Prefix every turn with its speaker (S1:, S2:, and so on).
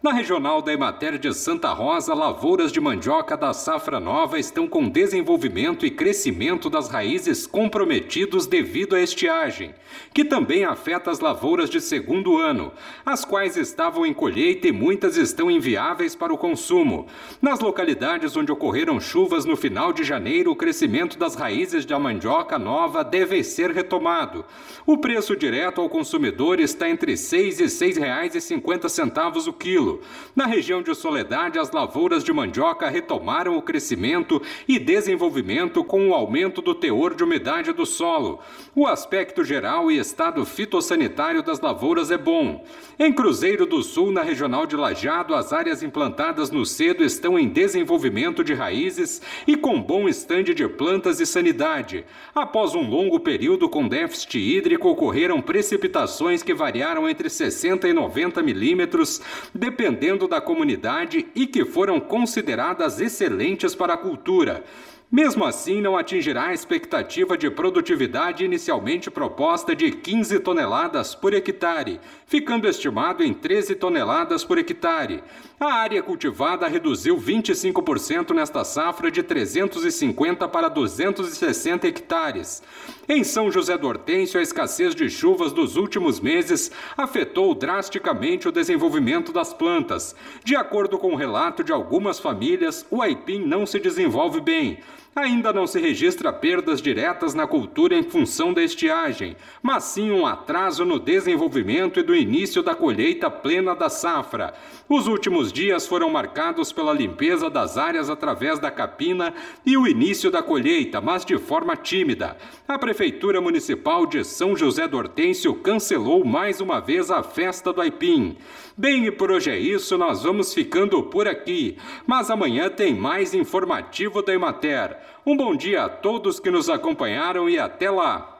S1: Na regional da Emater de Santa Rosa, lavouras de mandioca da safra nova estão com desenvolvimento e crescimento das raízes comprometidos devido à estiagem, que também afeta as lavouras de segundo ano, as quais estavam em colheita e muitas estão inviáveis para o consumo. Nas localidades onde ocorreram chuvas no final de janeiro, o crescimento das raízes da mandioca nova deve ser retomado. O preço direto ao consumidor está entre R$ 6 e R$ 6,50 o quilo na região de Soledade, as lavouras de mandioca retomaram o crescimento e desenvolvimento com o aumento do teor de umidade do solo. O aspecto geral e estado fitossanitário das lavouras é bom. Em Cruzeiro do Sul, na regional de Lajado, as áreas implantadas no cedo estão em desenvolvimento de raízes e com bom estande de plantas e sanidade. Após um longo período com déficit hídrico, ocorreram precipitações que variaram entre 60 e 90 milímetros, dependendo da comunidade e que foram consideradas excelentes para a cultura. Mesmo assim, não atingirá a expectativa de produtividade inicialmente proposta de 15 toneladas por hectare, ficando estimado em 13 toneladas por hectare. A área cultivada reduziu 25% nesta safra de 350 para 260 hectares. Em São José do Hortêncio, a escassez de chuvas dos últimos meses afetou drasticamente o desenvolvimento das plantas. De acordo com o relato de algumas famílias, o aipim não se desenvolve bem. Ainda não se registra perdas diretas na cultura em função da estiagem, mas sim um atraso no desenvolvimento e do início da colheita plena da safra. Os últimos dias foram marcados pela limpeza das áreas através da capina e o início da colheita, mas de forma tímida. A Prefeitura Municipal de São José do Hortêncio cancelou mais uma vez a festa do Aipim. Bem, e por hoje é isso, nós vamos ficando por aqui. Mas amanhã tem mais informativo da Emater. Um bom dia a todos que nos acompanharam e até lá!